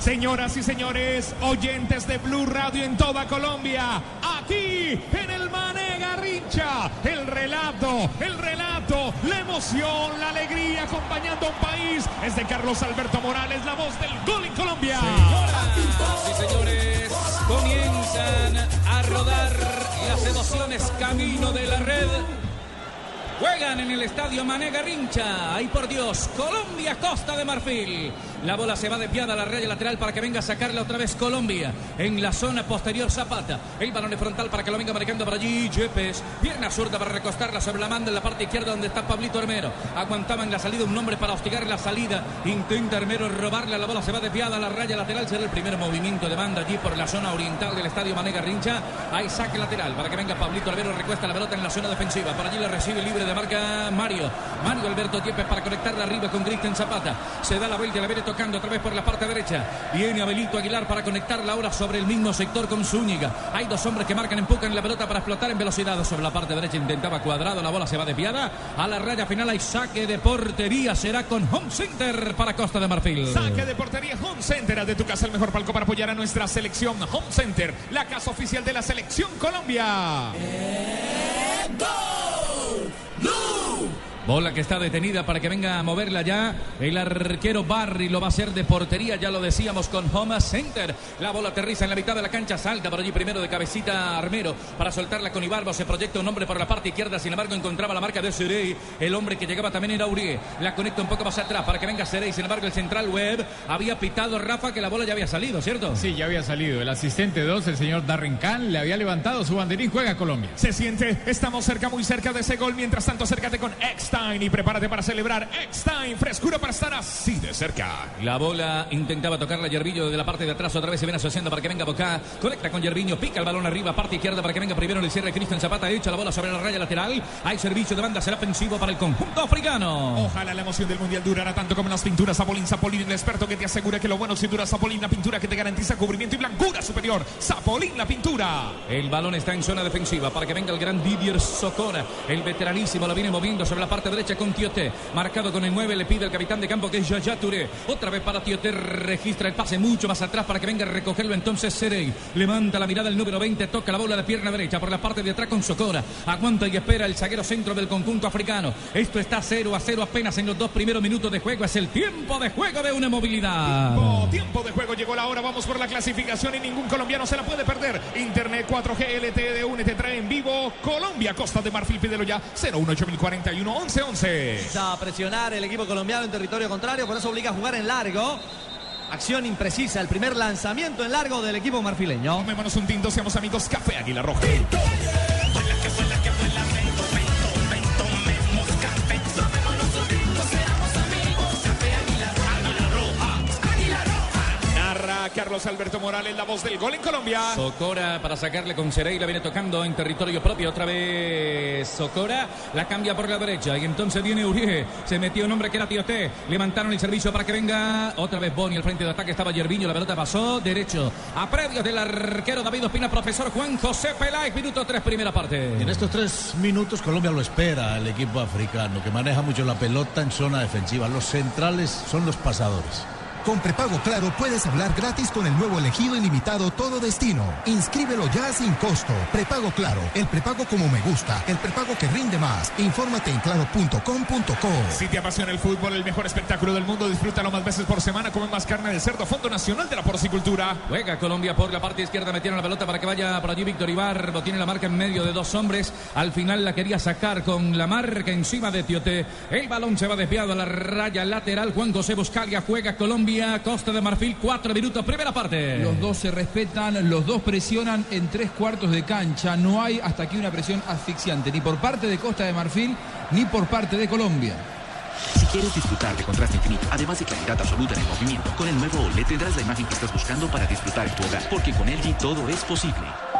Señoras y señores, oyentes de Blue Radio en toda Colombia, aquí en el Mané Garrincha, el relato, el relato, la emoción, la alegría acompañando a un país es de Carlos Alberto Morales, la voz del gol en Colombia. Señoras y señores, comienzan a rodar las emociones camino de la red. Juegan en el estadio Mané Garrincha. Ay por Dios, Colombia, Costa de Marfil. La bola se va desviada a la raya lateral para que venga a sacarla otra vez Colombia. En la zona posterior Zapata. El balón de frontal para que lo venga marcando por allí Yepes. Pierna zurda para recostarla sobre la manda en la parte izquierda donde está Pablito Hermero. Aguantaba en la salida un hombre para hostigar la salida. Intenta Hermero robarle. La bola se va desviada a la raya lateral. Será el primer movimiento de banda allí por la zona oriental del estadio Mané Garrincha. Hay saque lateral para que venga Pablito Hermero. Recuesta la pelota en la zona defensiva. Por allí la recibe libre de marca Mario. Mario Alberto Yepes para conectarla arriba con Cristian Zapata. Se da la vuelta y la viene tocando otra vez por la parte derecha. Viene Abelito Aguilar para conectarla ahora sobre el mismo sector con Zúñiga. Hay dos hombres que marcan, empujan la pelota para explotar en velocidad sobre la parte derecha. Intentaba cuadrado, la bola se va desviada. A la raya final hay saque de portería. Será con Home Center para Costa de Marfil. Saque de portería Home Center. Haz de tu casa el mejor palco para apoyar a nuestra selección. Home Center, la casa oficial de la selección Colombia. Bola que está detenida para que venga a moverla ya. El arquero Barry lo va a hacer de portería, ya lo decíamos con Homa Center. La bola aterriza en la mitad de la cancha, salta por allí primero de cabecita Armero para soltarla con Ibarbo. Se proyecta un hombre por la parte izquierda, sin embargo encontraba la marca de Serey. El hombre que llegaba también era Urié. La conecta un poco más atrás para que venga Serey. Sin embargo, el central web había pitado Rafa que la bola ya había salido, ¿cierto? Sí, ya había salido. El asistente 2, el señor Darren Kahn, le había levantado su banderín. Juega Colombia. Se siente, estamos cerca, muy cerca de ese gol. Mientras tanto, acércate con Y prepárate para celebrar Eckstein. Frescura para estar así de cerca. La bola intentaba tocarla Yerviño desde la parte de atrás. Otra vez se viene asociando para que venga Boca. Conecta con Yerviño. Pica el balón arriba, parte izquierda para que venga primero el cierre Cristian Zapata. Echa la bola sobre la raya lateral. Hay servicio de banda. Será ofensivo para el conjunto africano. Ojalá la emoción del mundial durara tanto como las pinturas Zapolín. Zapolín, el experto que te asegura que lo bueno si dura Zapolín, la pintura que te garantiza cubrimiento y blancura superior. Zapolín, la pintura. El balón está en zona defensiva para que venga el gran Didier Socora. El veteranísimo lo viene moviendo sobre la parte derecha con Tioté. Marcado con el 9, le pide el capitán de campo que es Yaya Touré. Otra vez para Tioté, registra el pase mucho más atrás para que venga a recogerlo entonces Serey. Levanta la mirada el número 20, toca la bola de pierna derecha por la parte de atrás con Socora. Aguanta y espera el zaguero centro del conjunto africano. Esto está 0 a 0 apenas en los dos primeros minutos de juego. Es el tiempo de juego de una movilidad. Tiempo, de juego, llegó la hora. Vamos por la clasificación y ningún colombiano se la puede perder. Internet 4G LTE de UNE te trae en vivo Colombia, Costa de Marfil, pídelo ya 018041 1111. a presionar el equipo colombiano en territorio contrario, por eso obliga a jugar en largo. Acción imprecisa, el primer lanzamiento en largo del equipo marfileño. Tomémonos un tinto, seamos amigos, Café Águila Roja. Carlos Alberto Morales, la voz del gol en Colombia. Socora para sacarle con Serey, la viene tocando en territorio propio. Otra vez Socora, la cambia por la derecha. Y entonces viene Uribe. Se metió un hombre que era Tioté. Levantaron el servicio para que venga otra vez Boni. Al frente de ataque estaba Yerviño. La pelota pasó derecho. A predios del arquero David Ospina, profesor Juan José Peláez. Minuto 3, primera parte. En estos tres minutos Colombia lo espera el equipo africano, que maneja mucho la pelota en zona defensiva. Los centrales son los pasadores. Con prepago claro puedes hablar gratis con el nuevo elegido ilimitado Todo Destino. Inscríbelo ya sin costo. Prepago claro, el prepago como me gusta, el prepago que rinde más. Infórmate en claro.com.co. Si te apasiona el fútbol, el mejor espectáculo del mundo, disfrútalo más veces por semana. Come más carne de cerdo, Fondo Nacional de la Porcicultura. Juega Colombia por la parte izquierda, metieron la pelota para que vaya por allí Víctor Ibarbo. Tiene la marca en medio de dos hombres. Al final la quería sacar con la marca encima de Tioté. El balón se va desviado a la raya lateral. Juan José Buscalia juega Colombia. Costa de Marfil, cuatro minutos, primera parte. Los dos se respetan, los dos presionan en tres cuartos de cancha. No hay hasta aquí una presión asfixiante, ni por parte de Costa de Marfil, ni por parte de Colombia. Si quieres disfrutar de contraste infinito, además de claridad absoluta en el movimiento, con el nuevo OLED tendrás la imagen que estás buscando para disfrutar en tu hogar, porque con LG todo es posible.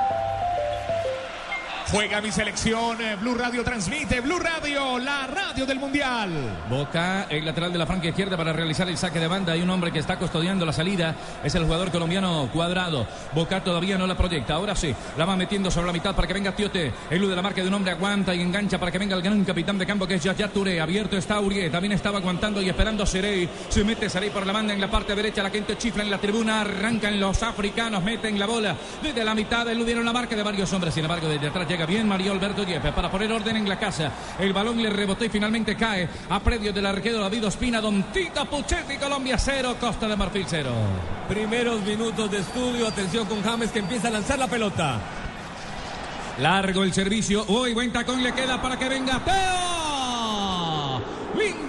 Juega mi selección, eh, Blue Radio transmite, Blue Radio, la radio del Mundial. Boca, el lateral de la franca izquierda para realizar el saque de banda. Hay un hombre que está custodiando la salida. Es el jugador colombiano Cuadrado. Boca todavía no la proyecta. Ahora sí, la va metiendo sobre la mitad para que venga Tiote. Elude la marca de un hombre, aguanta y engancha para que venga el gran capitán de campo que es Yaya. Abierto está Urié. También estaba aguantando y esperando Serey. Se mete Serey por la banda en la parte derecha. La gente chifla en la tribuna. Arrancan los africanos. Meten la bola desde la mitad. Eludieron la marca de varios hombres. Sin embargo, desde atrás llega bien Mario Alberto Yepes para poner orden en la casa. El balón le rebotó y finalmente cae a predio del arquero David Ospina. Don Tito Puchetti, Colombia 0, Costa de Marfil 0. Primeros minutos de estudio. Atención con James que empieza a lanzar la pelota. Largo el servicio. Uy, buen tacón le queda para que venga Teo.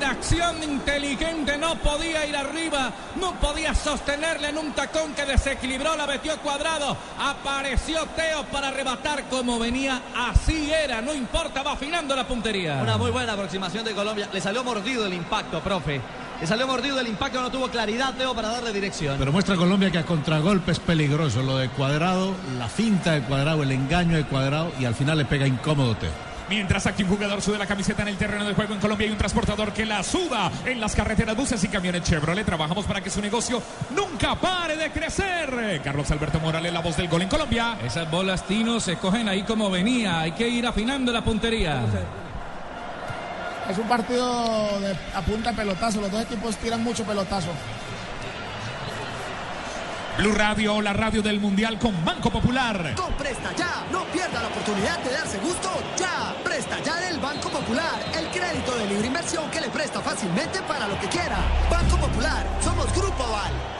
Acción inteligente. No podía ir arriba. No podía sostenerle en un tacón que desequilibró. La metió cuadrado. Apareció Teo para arrebatar como venía. Así era. No importa. Va afinando la puntería. Una muy buena aproximación de Colombia. Le salió mordido el impacto, profe. Le salió mordido el impacto. No tuvo claridad, Teo, para darle dirección. Pero muestra Colombia que a contragolpe es peligroso. Lo de cuadrado, la finta de cuadrado, el engaño de cuadrado y al final le pega incómodo Teo. Mientras aquí un jugador sude la camiseta en el terreno de juego en Colombia hay un transportador que la suda en las carreteras, buses y camiones Chevrolet. Trabajamos para que su negocio nunca pare de crecer. Carlos Alberto Morales, la voz del gol en Colombia. Esas bolas Tino se cogen ahí como venía. Hay que ir afinando la puntería. Es un partido de, a punta de pelotazo. Los dos equipos tiran mucho pelotazo. Blue Radio, la radio del Mundial con Banco Popular. Con Presta Ya, no pierda la oportunidad de darse gusto ya. Presta Ya del Banco Popular, el crédito de libre inversión que le presta fácilmente para lo que quiera. Banco Popular, somos Grupo Aval.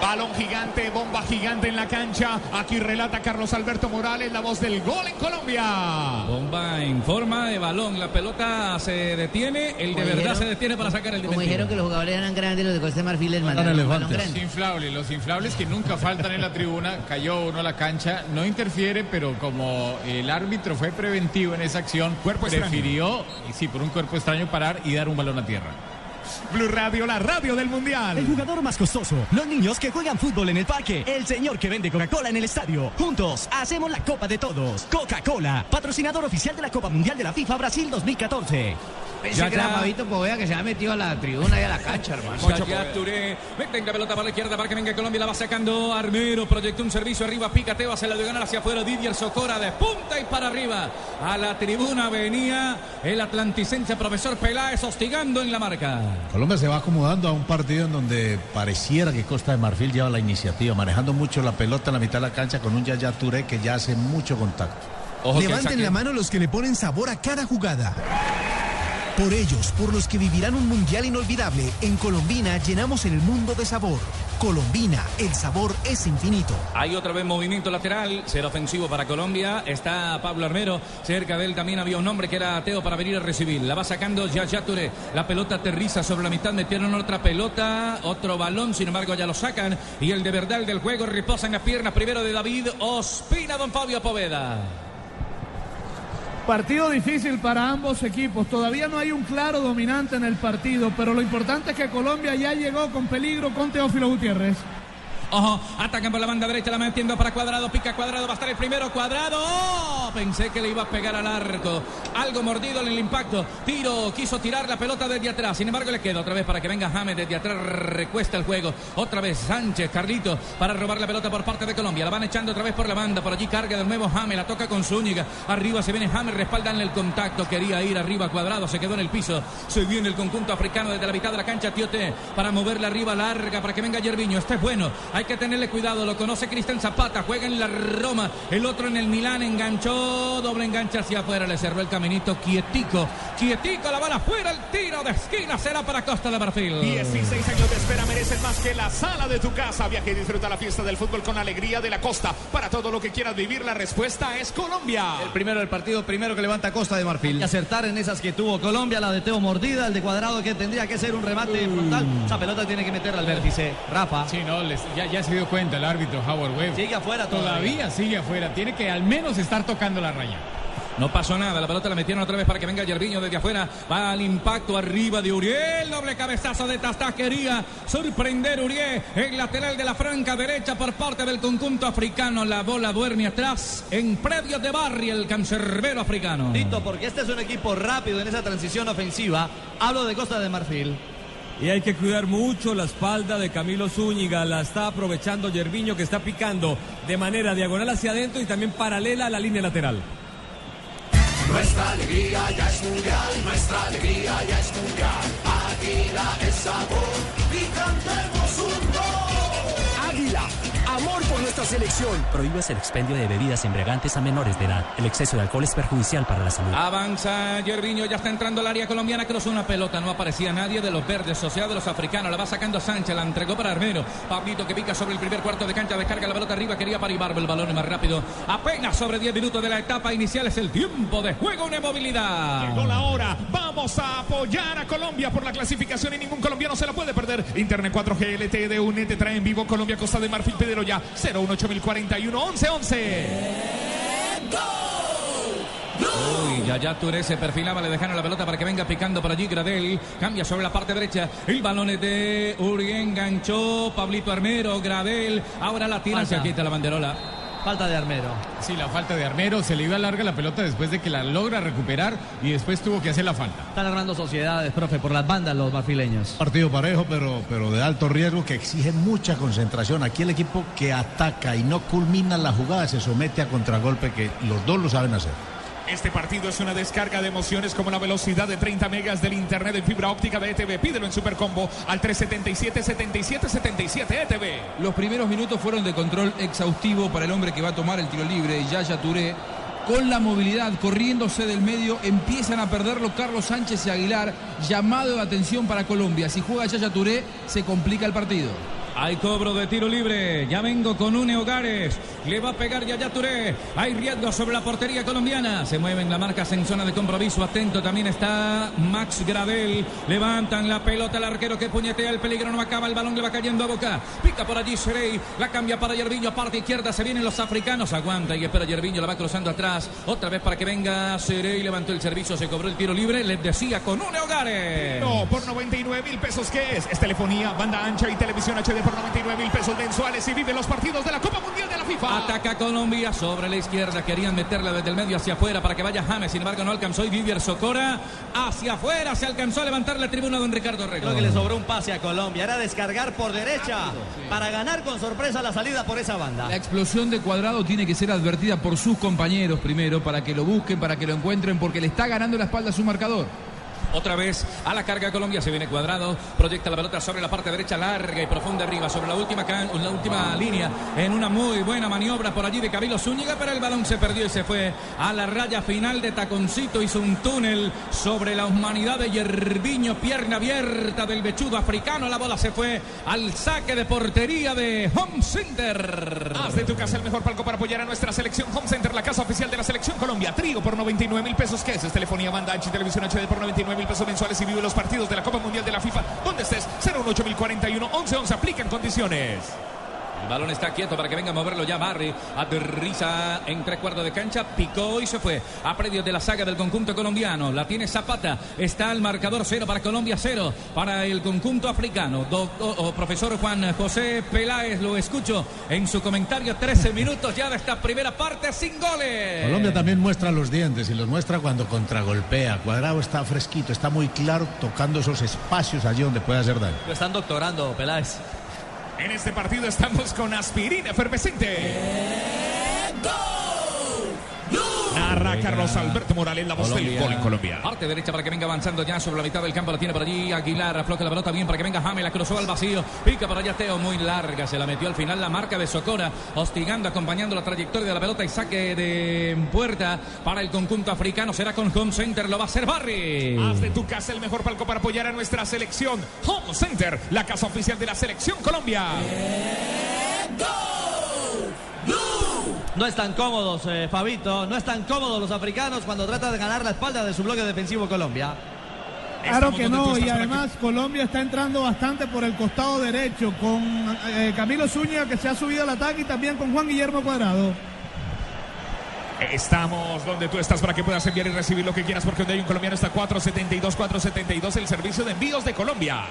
Balón gigante, bomba gigante en la cancha. Aquí relata Carlos Alberto Morales, la voz del gol en Colombia. Bomba en forma de balón. La pelota se detiene. El de verdad dijeron- se detiene para sacar el Como dijeron que los jugadores eran grandes, los de Costa de Marfil les mandaron Los inflables, los inflables que nunca faltan en la tribuna, cayó uno a la cancha, no interfiere, pero como el árbitro fue preventivo en esa acción, prefirió, y sí, por un cuerpo extraño parar y dar un balón a tierra. Blue Radio, la radio del Mundial. El jugador más costoso, los niños que juegan fútbol en el parque, el señor que vende Coca-Cola en el estadio. Juntos hacemos la Copa de Todos. Coca-Cola, patrocinador oficial de la Copa Mundial de la FIFA Brasil 2014. Pensé que era Fabito Povea que se ha metido a la tribuna y a la cancha, hermano. Yaya Touré, la pelota para la izquierda para que venga Colombia, la va sacando Armero, proyectó un servicio arriba, Picateo hace la diagonal hacia afuera, Didier Socora de punta y para arriba. A la tribuna venía el atlanticense profesor Peláez hostigando en la marca. Colombia se va acomodando a un partido en donde pareciera que Costa de Marfil lleva la iniciativa, manejando mucho la pelota en la mitad de la cancha con un Yaya Touré que ya hace mucho contacto. Levanten la mano los que le ponen sabor a cada jugada. Por ellos, por los que vivirán un mundial inolvidable, en Colombina llenamos el mundo de sabor. Colombina, el sabor es infinito. Hay otra vez movimiento lateral, será ofensivo para Colombia. Está Pablo Armero, cerca de él también había un hombre que era Teo para venir a recibir. La va sacando Yaya. La pelota aterriza sobre la mitad, metieron otra pelota, otro balón, sin embargo ya lo sacan. Y el de verdad el del juego reposa en las piernas primero de David Ospina, don Fabio Poveda. Partido difícil para ambos equipos. Todavía no hay un claro dominante en el partido, pero lo importante es que Colombia ya llegó con peligro con Teófilo Gutiérrez. Ojo, atacan por la banda derecha, la metiendo para Cuadrado, pica Cuadrado, va a estar el primero, Cuadrado. ¡Oh! Pensé que le iba a pegar al arco. Algo mordido en el impacto. Tiro, quiso tirar la pelota desde atrás. Sin embargo, le queda otra vez para que venga James desde atrás, recuesta el juego. Otra vez Sánchez, Carlito, para robar la pelota por parte de Colombia. La van echando otra vez por la banda. Por allí carga de nuevo James, la toca con Zúñiga. Arriba se viene James, respaldan el contacto. Quería ir arriba Cuadrado, se quedó en el piso. Se viene el conjunto africano desde la mitad de la cancha. Tiote para moverla arriba larga para que venga Yerviño. Este es bueno. Hay que tenerle cuidado. Lo conoce Cristian Zapata. Juega en la Roma. El otro en el Milán. Enganchó. Doble enganche hacia afuera. Le cerró el caminito. Quietico. Quietico. La bala afuera. El tiro de esquina será para Costa de Marfil. 16 años de espera merecen más que la sala de tu casa. Viaje y disfruta la fiesta del fútbol con alegría de la costa. Para todo lo que quieras vivir, la respuesta es Colombia. El primero del partido, primero que levanta Costa de Marfil. Y acertar en esas que tuvo Colombia, la de Teo mordida, el de cuadrado que tendría que ser un remate frontal. Esa pelota tiene que meterla al vértice. Rafa. Sí, no, les- ya, ya se dio cuenta el árbitro Howard Webb. Sigue afuera todavía. sigue afuera. Tiene que al menos estar tocando la raya. No pasó nada, la pelota la metieron otra vez para que venga Yerviño desde afuera. Va al impacto arriba de Uriel. Doble cabezazo de Tastás. Quería sorprender Uriel. El lateral de la franca derecha por parte del conjunto africano. La bola duerme atrás en predio de Barri, el cancerbero africano. Tito, porque este es un equipo rápido en esa transición ofensiva. Hablo de Costa de Marfil. Y hay que cuidar mucho la espalda de Camilo Zúñiga. La está aprovechando Yerviño que está picando de manera diagonal hacia adentro y también paralela a la línea lateral. Nuestra alegría ya es mundial, nuestra alegría ya es mundial. Águila es sabor nuestra selección. Prohíbas el expendio de bebidas embriagantes a menores de edad. El exceso de alcohol es perjudicial para la salud. Avanza Yerviño, ya está entrando al área colombiana, cruzó una pelota, no aparecía nadie de los verdes, sociedad de los africanos, la va sacando Sánchez, la entregó para Armero. Pablito que pica sobre el primer cuarto de cancha, descarga la pelota arriba, quería para Ibarbo, el balón es más rápido. Apenas sobre 10 minutos de la etapa inicial es el tiempo de juego, una movilidad. Llegó la hora. Vamos a apoyar a Colombia por la clasificación y ningún colombiano se la puede perder. Internet 4G LTE de UNED te trae en vivo Colombia Costa de Marfil Pedro ya 018041 1111. Uy, Yaya Touré se perfilaba, le dejaron la pelota para que venga picando por allí Gradel. Cambia sobre la parte derecha. El balón es de Urién, ganchó Pablito Armero, Gradel. Ahora la tira, se quita la banderola. Falta de Armero. Sí, la falta de Armero. Se le iba larga la pelota después de que la logra recuperar y después tuvo que hacer la falta. Están ganando sociedades, profe, por las bandas los marfileños. Partido parejo, pero, pero de alto riesgo que exige mucha concentración. Aquí el equipo que ataca y no culmina la jugada se somete a contragolpe que los dos lo saben hacer. Este partido es una descarga de emociones como la velocidad de 30 megas del internet en fibra óptica de ETV. Pídelo en Supercombo al 377 77 77 ETV. Los primeros minutos fueron de control exhaustivo para el hombre que va a tomar el tiro libre, Yaya Touré. Con la movilidad, corriéndose del medio, empiezan a perderlo Carlos Sánchez y Aguilar. Llamado de atención para Colombia. Si juega Yaya Touré, se complica el partido. Hay cobro de tiro libre. Ya vengo con Une Hogares. Le va a pegar Yaya Touré. Hay riesgo sobre la portería colombiana. Se mueven la marcas en zona de compromiso. Atento también está Max Gradel. Levantan la pelota al arquero que puñetea el peligro. No acaba el balón. Le va cayendo a boca. Pica por allí Serey. La cambia para Yerviño. Parte izquierda. Se vienen los africanos. Aguanta y espera Yerviño. La va cruzando atrás. Otra vez para que venga Serey. Levantó el servicio. Se cobró el tiro libre. Les decía con Une Hogares. No, por 99 mil pesos, ¿qué es? Es telefonía, banda ancha y televisión HD por 99 mil pesos mensuales y vive los partidos de la Copa Mundial de la FIFA. Ataca Colombia sobre la izquierda. Querían meterla desde el medio hacia afuera para que vaya James. Sin embargo, no alcanzó. Y Vivier Socora hacia afuera. Se alcanzó a levantar la tribuna don Ricardo Rego. Creo que le sobró un pase a Colombia. Era descargar por derecha para ganar con sorpresa la salida por esa banda. La explosión de cuadrado tiene que ser advertida por sus compañeros primero para que lo busquen, para que lo encuentren, porque le está ganando la espalda a su marcador. Otra vez a la carga Colombia se viene cuadrado, proyecta la pelota sobre la parte derecha larga y profunda arriba, sobre la última, can- la última línea, en una muy buena maniobra por allí de Camilo Zúñiga, pero el balón se perdió y se fue a la raya final de Taconcito, hizo un túnel sobre la humanidad de Yerviño, pierna abierta del bechudo africano, la bola se fue al saque de portería de Home Center. Haz de tu casa el mejor palco para apoyar a nuestra selección Home Center, la casa oficial de la selección Colombia. Trigo por 99 mil pesos. ¿Qué es? Es telefonía, banda ancha y televisión HD por 99 mil pesos mensuales y vive los partidos de la Copa Mundial de la FIFA. Donde estés, 018041 1111. Aplica en condiciones. Balón está quieto para que venga a moverlo ya Barry. Aterriza en tres cuartos de cancha. Picó y se fue. A predio de la saga del conjunto colombiano. La tiene Zapata. Está el marcador cero para Colombia, cero para el conjunto africano. Do- o- o profesor Juan José Peláez, lo escucho en su comentario. 13 minutos ya de esta primera parte sin goles. Colombia también muestra los dientes y los muestra cuando contragolpea. Cuadrado está fresquito, está muy claro tocando esos espacios allí donde puede hacer daño. Lo están doctorando, Peláez. En este partido estamos con aspirina efervescente. Narra Carlos Alberto Morales, la voz del gol en Colombia. Parte derecha para que venga avanzando ya sobre la mitad del campo. La tiene por allí Aguilar. Afloja la pelota bien para que venga James. La cruzó al vacío. Pica por allá Teo. Muy larga. Se la metió al final la marca de Socora. Hostigando, acompañando la trayectoria de la pelota y saque de puerta para el conjunto africano. Será con Home Center. Lo va a hacer Barry. Haz de tu casa el mejor palco para apoyar a nuestra selección. Home Center, la casa oficial de la selección Colombia. No están cómodos, eh, Fabito. No están cómodos los africanos cuando tratan de ganar la espalda de su bloque defensivo Colombia. Claro Estamos que no, y además Colombia está entrando bastante por el costado derecho con eh, Camilo Zúñiga que se ha subido al ataque y también con Juan Guillermo Cuadrado. Estamos donde tú estás para que puedas enviar y recibir lo que quieras, porque donde hay un colombiano está 472, 472, el servicio de envíos de Colombia.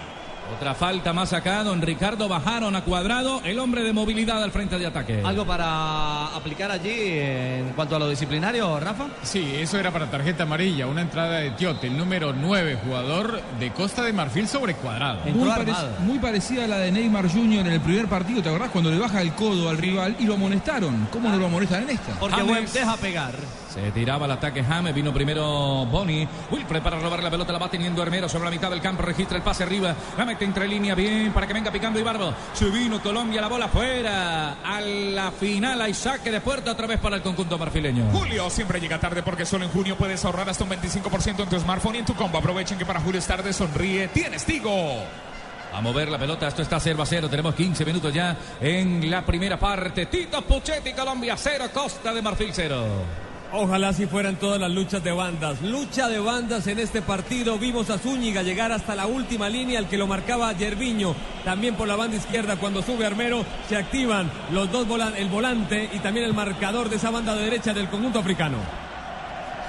Otra falta más acá, don Ricardo bajaron a cuadrado, el hombre de movilidad al frente de ataque. ¿Algo para aplicar allí en cuanto a lo disciplinario, Rafa? Sí, eso era para tarjeta amarilla, una entrada de Tiote, el número 9, jugador de Costa de Marfil sobre cuadrado. Muy, parec- muy parecida a la de Neymar Jr. en el primer partido, ¿te acordás? Cuando le baja el codo al rival y lo amonestaron. ¿Cómo no lo amonestan en esta? Porque James. deja pegar. Se tiraba el ataque James, vino primero Boni. Wilfred para robar la pelota, la va teniendo Hermero sobre la mitad del campo, registra el pase arriba, la mete entre línea bien para que venga picando Ibarbo. Se vino Colombia, la bola fuera. A la final hay saque de puerta otra vez para el conjunto marfileño. Julio siempre llega tarde porque solo en junio puedes ahorrar hasta un 25% en tu smartphone y en tu combo. Aprovechen que para Julio es tarde, sonríe, tienes Tigo. A mover la pelota, esto está 0 a 0. Tenemos 15 minutos ya en la primera parte. Tito Puchetti, Colombia 0, Costa de Marfil 0. Ojalá si fueran todas las luchas de bandas. Lucha de bandas en este partido. Vimos a Zúñiga llegar hasta la última línea, el que lo marcaba Yerviño. También por la banda izquierda, cuando sube Armero, se activan los dos volan el volante y también el marcador de esa banda de derecha del conjunto africano.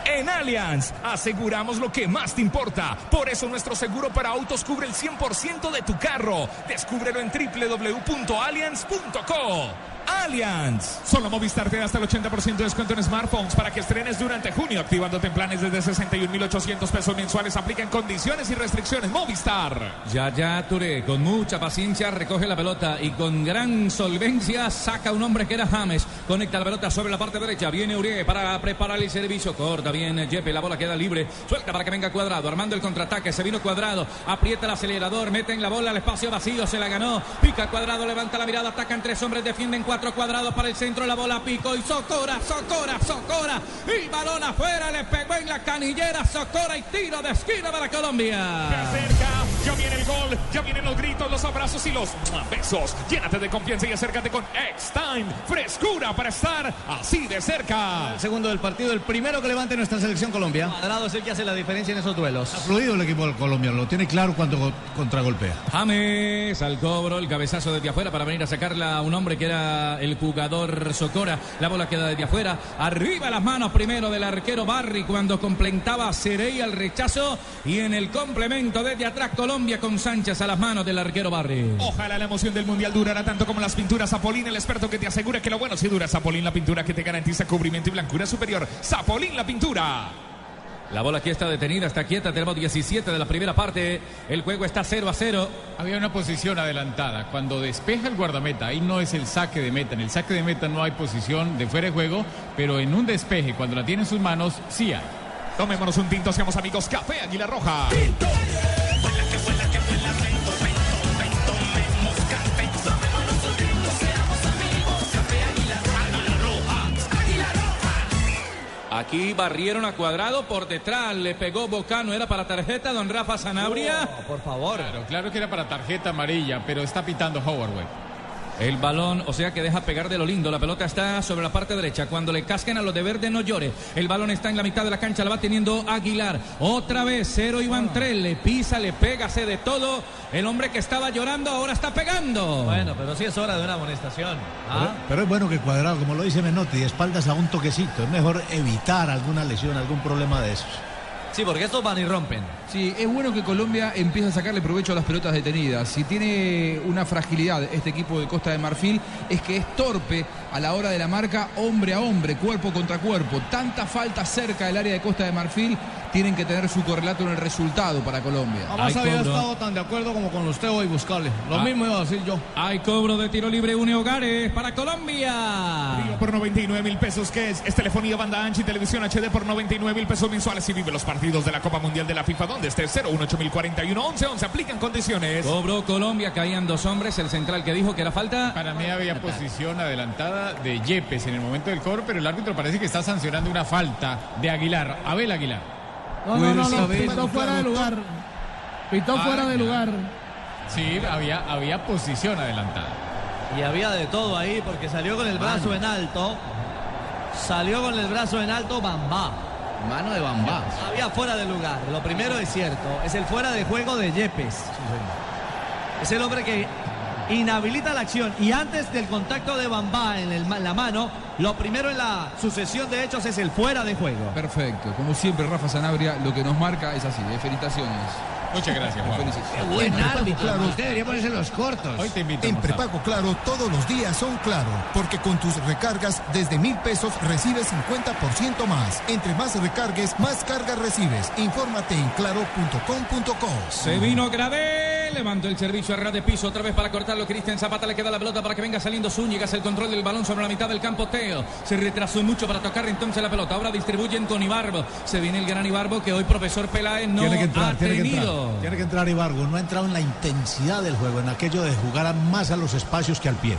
En Allianz aseguramos lo que más te importa. Por eso nuestro seguro para autos cubre el 100% de tu carro. Descúbrelo en www.allianz.co. Allianz. Solo Movistar te da hasta el 80% de descuento en smartphones para que estrenes durante junio, activándote en planes desde 61.800 pesos mensuales. Aplican condiciones y restricciones. Movistar. Ya, ya, Touré, con mucha paciencia recoge la pelota y con gran solvencia saca un hombre que era James. Conecta la pelota sobre la parte derecha. Viene Urié para preparar el servicio. Corta bien Jepe, la bola queda libre. Suelta para que venga cuadrado. Armando el contraataque. Se vino cuadrado. Aprieta el acelerador. Mete en la bola al espacio vacío. Se la ganó. Pica cuadrado. Levanta la mirada. Atacan tres hombres. Defienden cuatro cuadrados para el centro. La bola pico y Socora, Socora, Socora. Y balón afuera. Le pegó en la canillera. Socora y tiro de esquina para Colombia. Ya viene el gol, ya vienen los gritos, los abrazos y los besos. Llénate de confianza y acércate con X-Time. Frescura para estar así de cerca. El segundo del partido, el primero que levante nuestra selección Colombia. Cuadrado es el que hace la diferencia en esos duelos. Ha fluido el equipo del colombiano, lo tiene claro cuando go- contragolpea. James al cobro, el cabezazo desde afuera para venir a sacarla a un hombre que era el jugador Socora. La bola queda desde afuera. Arriba las manos primero del arquero Barry cuando completaba Cerey al rechazo. Y en el complemento desde atrás Colombia con Sánchez a las manos del arquero Barry. Ojalá la emoción del mundial durara tanto como las pinturas Zapolín, el experto que te asegura que lo bueno sí dura. Zapolín, la pintura que te garantiza cubrimiento y blancura superior. Zapolín, la pintura. La bola aquí está detenida, está quieta. Tenemos 17 de la primera parte. El juego está 0 a 0. Había una posición adelantada. Cuando despeja el guardameta, ahí no es el saque de meta. En el saque de meta no hay posición de fuera de juego, pero en un despeje, cuando la tiene en sus manos, sí hay. Tomémonos un tinto, seamos amigos. Café Águila Roja. Aquí barrieron a cuadrado por detrás. Le pegó Bocano. Era para tarjeta, don Rafa Sanabria. por favor. Claro, claro que era para tarjeta amarilla, pero está pitando Howard, güey. El balón, o sea que deja pegar de lo lindo. La pelota está sobre la parte derecha. Cuando le casquen a los de verde, no llore. El balón está en la mitad de la cancha. La va teniendo Aguilar. Otra vez, cero Iván Trell. Le pisa, le pega, hace de todo. El hombre que estaba llorando ahora está pegando. Bueno, pero sí es hora de una amonestación. Pero, ¿Ah? pero es bueno que cuadrado, como lo dice Menotti, de espaldas a un toquecito. Es mejor evitar alguna lesión, algún problema de esos. Sí, porque estos van y rompen. Sí, es bueno que Colombia empiece a sacarle provecho a las pelotas detenidas. Si tiene una fragilidad este equipo de Costa de Marfil es que es torpe a la hora de la marca hombre a hombre, cuerpo contra cuerpo. Tanta falta cerca del área de Costa de Marfil tienen que tener su correlato en el resultado para Colombia. Jamás había cobro. estado tan de acuerdo como con usted hoy, buscarle. Lo Ah. mismo iba a decir yo. Hay cobro de tiro libre Une Hogares para Colombia. Por 99 mil pesos, que es? Es telefonía, banda ancha y televisión HD por 99 mil pesos mensuales y vive los partidos de la Copa Mundial de la FIFA donde esté 018041 11 11 aplican condiciones. Cobró Colombia, caían dos hombres. El central que dijo que era falta. Para mí había posición adelantada de Yepes en el momento del cobro, pero el árbitro parece que está sancionando una falta de Aguilar, Abel Aguilar. No, no, no, pitó fuera de lugar. Pitó Ah, fuera de ya. lugar. Sí, había, había posición adelantada. Y había de todo ahí porque salió con el brazo en alto. Salió con el brazo en alto Bamba. Mano de Bamba. Había fuera de lugar. Lo primero es cierto. Es el fuera de juego de Yepes. Es el hombre que inhabilita la acción y antes del contacto de Bamba en el- la mano, lo primero en la sucesión de hechos es el fuera de juego. Perfecto. Como siempre, Rafa Sanabria lo que nos marca es así. ¿eh? Felicitaciones. Muchas gracias, Juan. Felicitaciones. buen árbitro, Claro. Usted debería ponerse los cortos. Hoy te invito En prepago Claro todos los días son Claro, porque con tus recargas desde mil pesos recibes 50% más. Entre más recargues, más cargas recibes. Infórmate en claro.com.co. Se vino Levantó el servicio a ras de piso otra vez para cortarlo. Cristian Zapata le queda la pelota para que venga saliendo Zúñigas. El control del balón sobre la mitad del campo. Teo se retrasó mucho para tocar entonces la pelota. Ahora distribuyen con Ibarbo. Se viene el gran Ibarbo que hoy profesor Peláez no tiene que entrar, ha tiene que tenido. entrar. Tiene que entrar Ibargo. No ha entrado en la intensidad del juego, en aquello de jugar más a los espacios que al pie.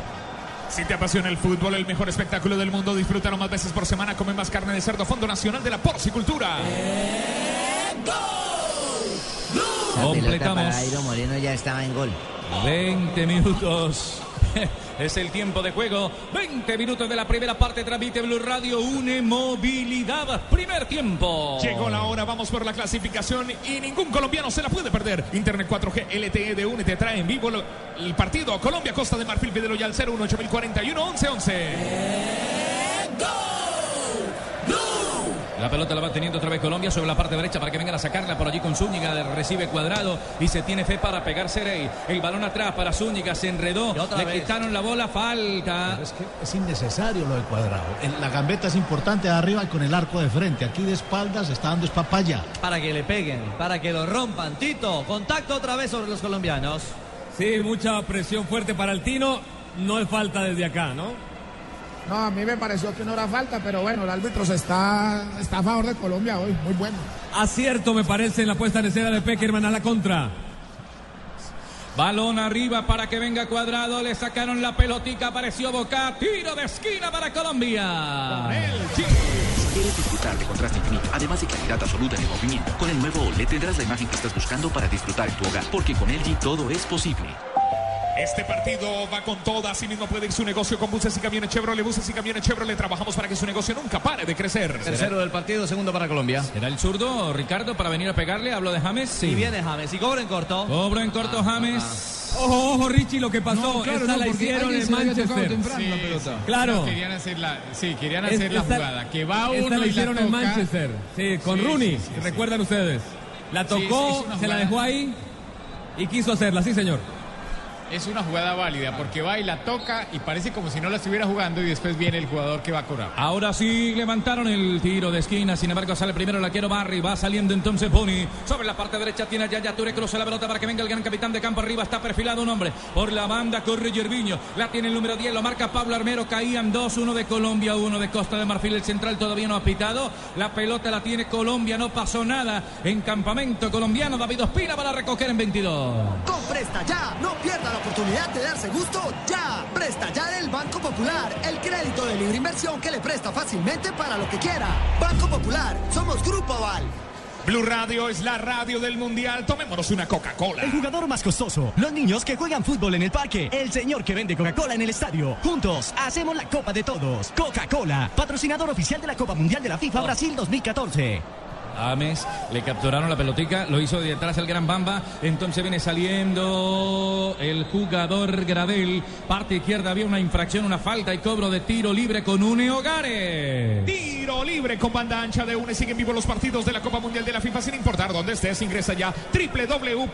Si te apasiona el fútbol, el mejor espectáculo del mundo, disfrútalo más veces por semana. Come más carne de cerdo, Fondo Nacional de la Porcicultura. La pelota Completamos. para Moreno ya estaba en gol. 20 minutos. Es el tiempo de juego. 20 minutos de la primera parte. Transmite Blue Radio. Une movilidad. Primer tiempo. Llegó la hora, vamos por la clasificación y ningún colombiano se la puede perder. Internet 4G LTE de UNE te trae en vivo lo- el partido Colombia Costa de Marfil Fidel al 018 11 11. La pelota la va teniendo otra vez Colombia sobre la parte derecha para que vengan a sacarla por allí con Zúñiga. Recibe cuadrado y se tiene fe para pegar Serey. El balón atrás para Zúñiga. Se enredó. Le vez. quitaron la bola. Falta. Es que es innecesario lo del cuadrado. La gambeta es importante de arriba y con el arco de frente. Aquí de espaldas está dando es papaya. Para que le peguen, para que lo rompan. Tito, contacto otra vez sobre los colombianos. Sí, mucha presión fuerte para el Tino. No es falta desde acá, ¿no? No, a mí me pareció que no era falta, pero bueno, el árbitro se está, está a favor de Colombia hoy, muy bueno. Acierto me parece en la puesta en escena de Peckerman a la contra. Balón arriba para que venga cuadrado. Le sacaron la pelotica. Apareció Boca. Tiro de esquina para Colombia. Si quieres disfrutar de contraste infinito, además de calidad absoluta en el movimiento, con el nuevo OLED tendrás la imagen que estás buscando para disfrutar en tu hogar, porque con LG todo es posible. Este partido va con todo, así mismo puede ir su negocio con buses y camiones Chevrolet, buses y camiones Chevrolet. Trabajamos para que su negocio nunca pare de crecer. Tercero del partido, segundo para Colombia. ¿Será el zurdo, Ricardo, para venir a pegarle? Hablo de James. Sí. Y viene James y cobra en corto. Cobro en corto James. Ojo, ojo, Richie, lo que pasó. No, claro, Esta no, la hicieron en la Manchester. temprano la pelota. Claro. No, querían hacer la, sí, querían hacer la esta- jugada. Que va Esta uno la y hicieron la en toca. Manchester. Sí, con Sí, Rooney. sí, sí, sí. ¿Recuerdan ustedes? La tocó, se la dejó ahí y quiso hacerla. Sí, señor. Es una jugada válida porque va y la toca y parece como si no la estuviera jugando y después viene el jugador que va a cobrar. Ahora sí levantaron el tiro de esquina. Sin embargo, sale primero la quiero Barry. Va saliendo entonces Boni. Sobre la parte derecha tiene a Yaya Touré. Cruza la pelota para que venga el gran capitán de campo arriba. Está perfilado un hombre. Por la banda corre Yerviño. La tiene el número 10. Lo marca Pablo Armero. Caían dos. Uno de Colombia, uno de Costa de Marfil. El central todavía no ha pitado. La pelota la tiene Colombia. No pasó nada en campamento colombiano. David Ospina para recoger en 22. Con Presta Ya, no pierda la oportunidad de darse gusto ya. Presta Ya del Banco Popular, el crédito de libre inversión que le presta fácilmente para lo que quiera. Banco Popular, somos Grupo Aval. Blue Radio es la radio del mundial. Tomémonos una Coca-Cola. El jugador más costoso, los niños que juegan fútbol en el parque, el señor que vende Coca-Cola en el estadio. Juntos hacemos la Copa de Todos. Coca-Cola, patrocinador oficial de la Copa Mundial de la FIFA Brasil 2014. Ames, le capturaron la pelotica, lo hizo de atrás el gran Bamba, entonces viene saliendo el jugador Gradel, parte izquierda había una infracción, una falta y cobro de tiro libre con une Hogares. Tiro libre con banda ancha de UNE. Siguen vivos los partidos de la Copa Mundial de la FIFA sin importar dónde estés. Ingresa ya www.une.com.co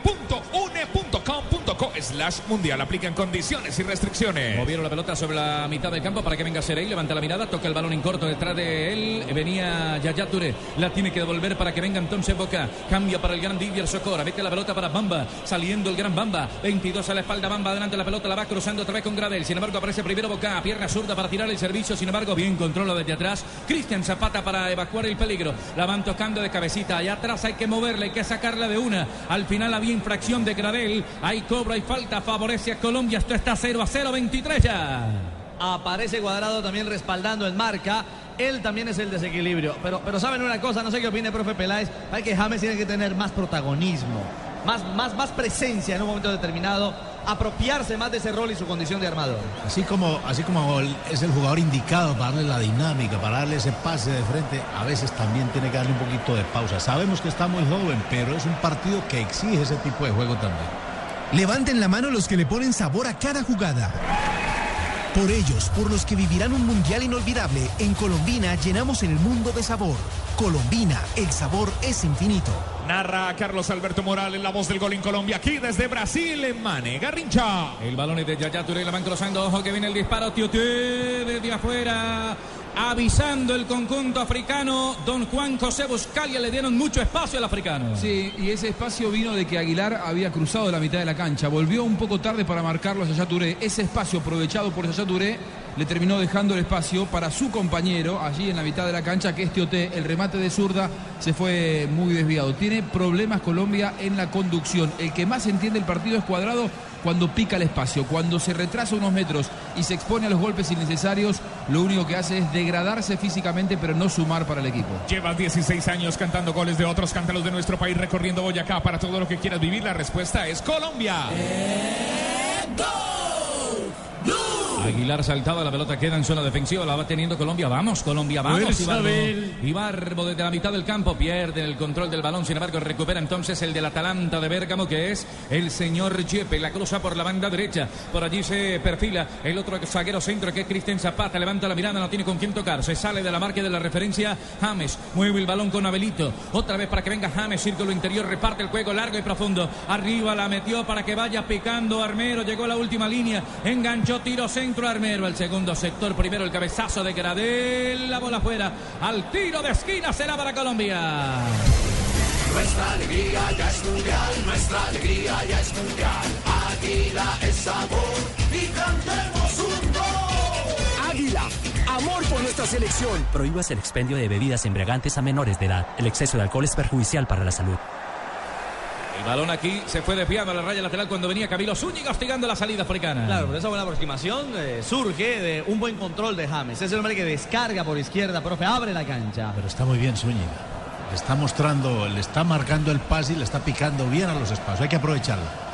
slash mundial. Aplican condiciones y restricciones. Movieron la pelota sobre la mitad del campo para que venga Serey, levanta la mirada, toca el balón en corto detrás de él, venía Yaya Touré, la tiene que devolver para que venga entonces Boca, cambia para el gran Didier Socora, mete la pelota para Bamba, saliendo el gran Bamba, 22 a la espalda Bamba, adelante la pelota, la va cruzando otra vez con Gradel, sin embargo aparece primero Boca, pierna zurda para tirar el servicio, sin embargo bien controla desde atrás, Cristian Zapata para evacuar el peligro, la van tocando de cabecita, allá atrás hay que moverla, hay que sacarla de una, al final había infracción de Gradel, hay cobro, hay falta, favorece a Colombia, esto está 0 a 0, 23 ya. Aparece Cuadrado también respaldando en marca. Él también es el desequilibrio. Pero, pero saben una cosa, no sé qué opine profe Peláez. Hay que James tiene que tener más protagonismo, más, más, más presencia en un momento determinado, apropiarse más de ese rol y su condición de armador. Así como, así como es el jugador indicado para darle la dinámica, para darle ese pase de frente, a veces también tiene que darle un poquito de pausa. Sabemos que está muy joven, pero es un partido que exige ese tipo de juego también. Levanten la mano los que le ponen sabor a cada jugada. Por ellos, por los que vivirán un mundial inolvidable, en Colombina llenamos el mundo de sabor. Colombina, el sabor es infinito. Narra Carlos Alberto Morales, la voz del gol en Colombia, aquí desde Brasil, en Mane Garrincha. El balón es de Yaya Touré, la van cruzando, ojo que viene el disparo, Tioté desde afuera. Avisando el conjunto africano, don Juan José Buscalia le dieron mucho espacio al africano. Sí, y ese espacio vino de que Aguilar había cruzado la mitad de la cancha. Volvió un poco tarde para marcarlo a Yaya Touré. Ese espacio aprovechado por Yaya Touré le terminó dejando el espacio para su compañero allí en la mitad de la cancha, que es Tioté. El remate de zurda se fue muy desviado. Tiene problemas Colombia en la conducción. El que más entiende el partido es cuadrado cuando pica el espacio, cuando se retrasa unos metros y se expone a los golpes innecesarios, lo único que hace es degradarse físicamente, pero no sumar para el equipo. Llevas 16 años cantando goles de otros, cántalos de nuestro país, recorriendo Boyacá para todo lo que quieras vivir. La respuesta es Colombia. Aguilar saltaba, la pelota queda en zona defensiva, la va teniendo Colombia. Vamos, Colombia, vamos. Ibarbo. Desde la mitad del campo pierde el control del balón, sin embargo recupera entonces el del Atalanta de Bérgamo, que es el señor Chepe. La cruza por la banda derecha, por allí se perfila el otro zaguero centro que es Cristian Zapata. Levanta la mirada, no tiene con quién tocar. Se sale de la marca de la referencia. James mueve el balón con Abelito. Otra vez para que venga James, círculo interior, reparte el juego largo y profundo. Arriba la metió para que vaya picando Armero. Llegó a la última línea, enganchó tiro centro Armero al segundo sector. Primero el cabezazo de Gradel, la bola afuera. Al tiro de esquina será para Colombia. Nuestra alegría ya es mundial, nuestra alegría ya es mundial. Águila es sabor y cantemos un gol. Águila, amor por nuestra selección. Prohíbas el expendio de bebidas embriagantes a menores de edad. El exceso de alcohol es perjudicial para la salud. Balón aquí se fue desviando a la raya lateral cuando venía Camilo Zúñiga hostigando la salida africana. Claro, pero esa buena aproximación eh, surge de un buen control de James. Es el hombre que descarga por izquierda, profe, abre la cancha. Pero está muy bien Zúñiga. Le está mostrando, le está marcando el pase y le está picando bien a los espacios. Hay que aprovecharlo.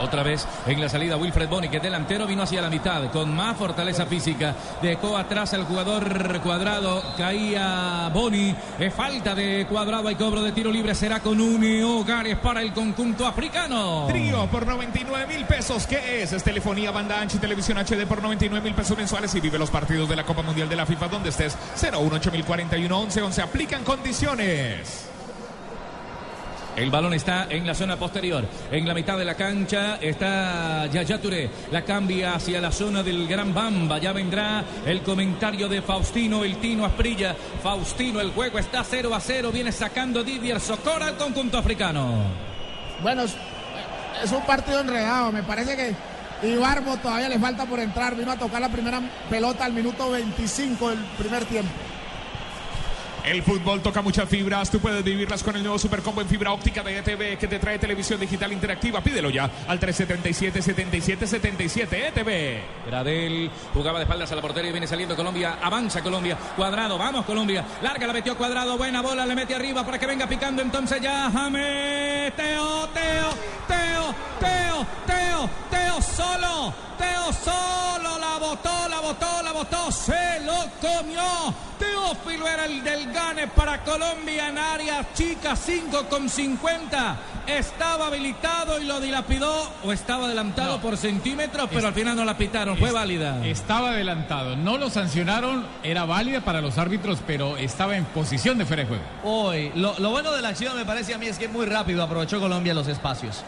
Otra vez en la salida Wilfred Boni, que delantero vino hacia la mitad con más fortaleza física. Dejó atrás al jugador cuadrado. Caía Boni. Es falta de cuadrado. Hay cobro de tiro libre. Será con un hogares para el conjunto africano. Trío por 99 mil pesos. ¿Qué es? Es telefonía, banda ancha y televisión HD por 99 mil pesos mensuales y vive los partidos de la Copa Mundial de la FIFA donde estés. 018041 11 11. Aplican condiciones. El balón está en la zona posterior. En la mitad de la cancha está Yaya. La cambia hacia la zona del Gran Bamba. Ya vendrá el comentario de Faustino, el Tino Asprilla. Faustino, el juego está 0 a 0. Viene sacando Didier Socora al conjunto africano. Bueno, es, es un partido enredado. Me parece que Ibarbo todavía le falta por entrar. Vino a tocar la primera pelota al minuto 25 del primer tiempo. El fútbol toca muchas fibras, tú puedes vivirlas con el nuevo Supercombo en fibra óptica de ETV que te trae televisión digital interactiva. Pídelo ya al 377-7777 ETV. Gradel jugaba de espaldas a la portería y viene saliendo Colombia. Avanza Colombia. Cuadrado, vamos Colombia. Larga la metió Cuadrado. Buena bola, le mete arriba para que venga picando entonces ya James. Teo, Teo, Teo, Teo, Teo, Teo solo. Teo solo. La botó, la botó, la botó. Se lo comió. Teófilo era el del gane para Colombia en área chica 5 con 50. Estaba habilitado y lo dilapidó o estaba adelantado por centímetros, pero al final no la pitaron. Fue Es- válida. Estaba adelantado. No lo sancionaron. Era válida para los árbitros, pero estaba en posición de fuera de juego. Hoy, lo, lo bueno de la acción me parece a mí es que muy rápido aprovechó Colombia los espacios.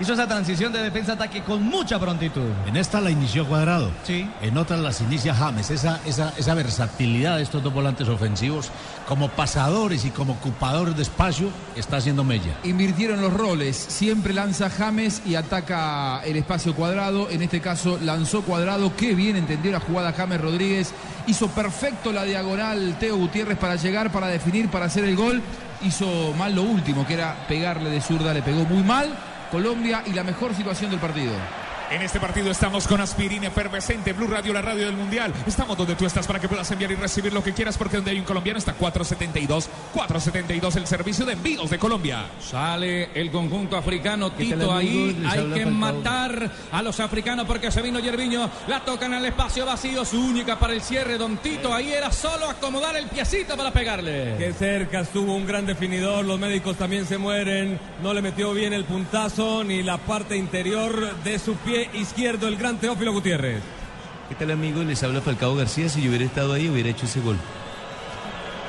Hizo esa transición de defensa-ataque con mucha prontitud. En esta la inició Cuadrado. Sí. En otras las inicia James. Esa, esa, esa versatilidad de estos dos volantes ofensivos, como pasadores y como ocupadores de espacio, está haciendo Mella. Invirtieron los roles. Siempre lanza James y ataca el espacio cuadrado. En este caso lanzó cuadrado. Qué bien entendió la jugada James Rodríguez. Hizo perfecto la diagonal Teo Gutiérrez para llegar, para definir, para hacer el gol. Hizo mal lo último, que era pegarle de zurda. Le pegó muy mal. Colombia y la mejor situación del partido. En este partido estamos con aspirina efervescente, Blue Radio, la radio del mundial. Estamos donde tú estás para que puedas enviar y recibir lo que quieras, porque donde hay un colombiano está 472. 472 el servicio de envíos de Colombia. Sale el conjunto africano, ¿Qué tal, Tito ahí. Hay que matar a los africanos porque se vino Yerviño. La tocan al espacio vacío, su única para el cierre. Don Tito ahí era solo acomodar el piecito para pegarle. Qué cerca estuvo un gran definidor, los médicos también se mueren, no le metió bien el puntazo ni la parte interior de su pie izquierdo el gran Teófilo Gutiérrez. ¿Qué tal amigos? Les habla Falcao García. Si yo hubiera estado ahí, hubiera hecho ese gol.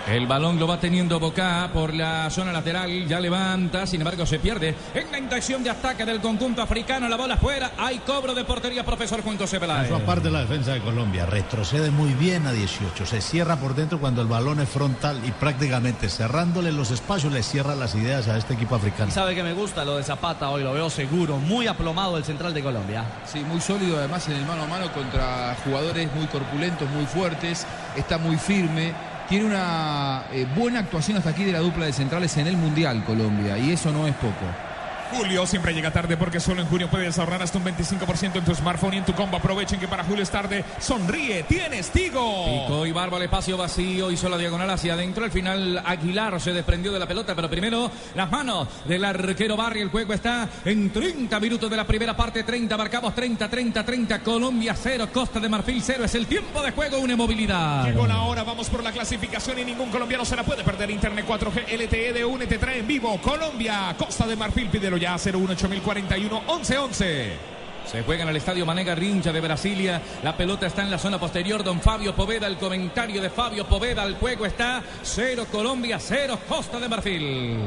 El balón lo va teniendo Boca por la zona lateral, ya levanta, sin embargo se pierde. En la intención de ataque del conjunto africano, la bola afuera, hay cobro de portería, profesor Juan José Peláez. Eso aparte la defensa de Colombia. Retrocede muy bien a 18. Se cierra por dentro cuando el balón es frontal y prácticamente cerrándole los espacios le cierra las ideas a este equipo africano. Y sabe que me gusta lo de Zapata hoy, lo veo seguro, muy aplomado el central de Colombia. Sí, muy sólido además en el mano a mano contra jugadores muy corpulentos, muy fuertes, está muy firme, tiene una eh, buena actuación hasta aquí de la dupla de centrales en el Mundial Colombia y eso no es poco. Julio siempre llega tarde porque solo en junio puedes ahorrar hasta un 25% en tu smartphone y en tu combo. Aprovechen que para Julio es tarde. Sonríe, tienes Tigo. Picó y Barba al espacio vacío, hizo la diagonal hacia adentro. Al final Aguilar se desprendió de la pelota, pero primero las manos del arquero Barry. El juego está en 30 minutos de la primera parte. 30, marcamos 30, 30, 30. Colombia 0, Costa de Marfil 0. Es el tiempo de juego, una movilidad. Llegó la hora, vamos por la clasificación y ningún colombiano se la puede perder. Internet 4G LTE de UNE te trae en vivo. Colombia, Costa de Marfil, pídelo ya 018041 1111. Se juega en el estadio Manega Rincha de Brasilia. La pelota está en la zona posterior. Don Fabio Poveda, el comentario de Fabio Poveda. El juego está 0 Colombia, 0 Costa de Marfil.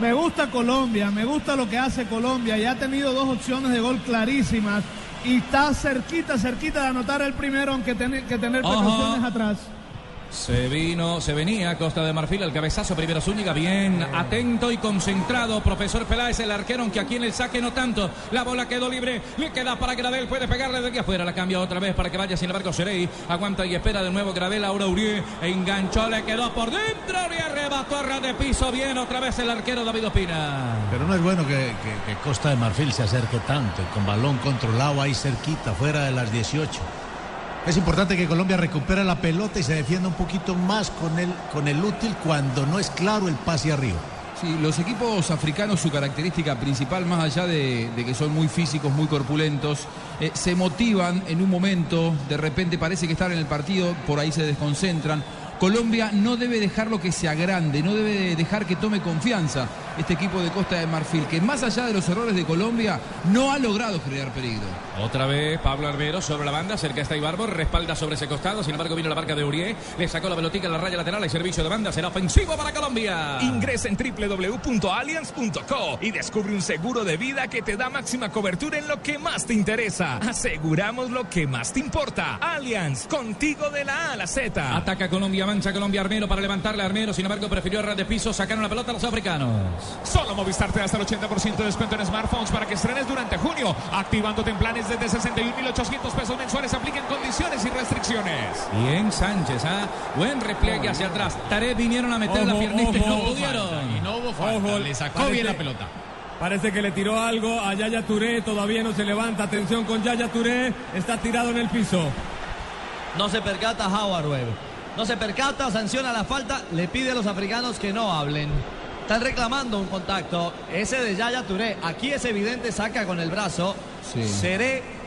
Me gusta Colombia, me gusta lo que hace Colombia. Ya ha tenido dos opciones de gol clarísimas y está cerquita, cerquita de anotar el primero, aunque tiene que tener precauciones atrás. Se vino, se venía Costa de Marfil, el cabezazo primero Zúñiga, bien atento y concentrado. Profesor Peláez, el arquero, aunque aquí en el saque no tanto. La bola quedó libre, le queda para Gradel, puede pegarle de aquí afuera. La cambia otra vez para que vaya, sin embargo, Serey. Aguanta y espera de nuevo Gradel, ahora Urié. Enganchó, le quedó por dentro y arrebató a de piso. Bien, otra vez el arquero David Opina. Pero no es bueno que, que- que Costa de Marfil se acerque tanto, con balón controlado ahí cerquita, fuera de las 18. Es importante que Colombia recupere la pelota y se defienda un poquito más con el, con el útil cuando no es claro el pase arriba. Sí, los equipos africanos, su característica principal, más allá de, que son muy físicos, muy corpulentos, eh, se motivan en un momento, de repente parece que están en el partido, por ahí se desconcentran. Colombia no debe dejarlo que se agrande, no debe dejar que tome confianza este equipo de Costa de Marfil, que más allá de los errores de Colombia, no ha logrado generar peligro. Otra vez Pablo Arbero sobre la banda, cerca está Ibarbo, respalda sobre ese costado, sin embargo vino la marca de Urié, le sacó la pelotica en la raya lateral, hay servicio de banda, será ofensivo para Colombia. Ingresa en www.allianz.co y descubre un seguro de vida que te da máxima cobertura en lo que más te interesa. Aseguramos lo que más te importa. Allianz, contigo de la A a la Z. Ataca Colombia, mancha Colombia Armero para levantarle a Armero, sin embargo prefirió ras de piso, sacaron la pelota a los africanos. Solo Movistar te da hasta el 80% de descuento en smartphones para que estrenes durante junio, activándote en planes desde 61.800 pesos mensuales. Apliquen condiciones y restricciones. Bien Sánchez, ¿ah? buen repliegue hacia atrás. Taré vinieron a meter la Ojo, piernita y ojo, no ojo, pudieron. falta, Y no hubo falta, le sacó bien la pelota. Parece que le tiró algo a Yaya Touré, todavía no se levanta. Atención con Yaya Touré, está tirado en el piso. No se percata Howard Webb. No se percata, sanciona la falta, le pide a los africanos que no hablen. Están reclamando un contacto. Ese de Yaya Touré. Aquí es evidente, saca con el brazo. Sí. Seré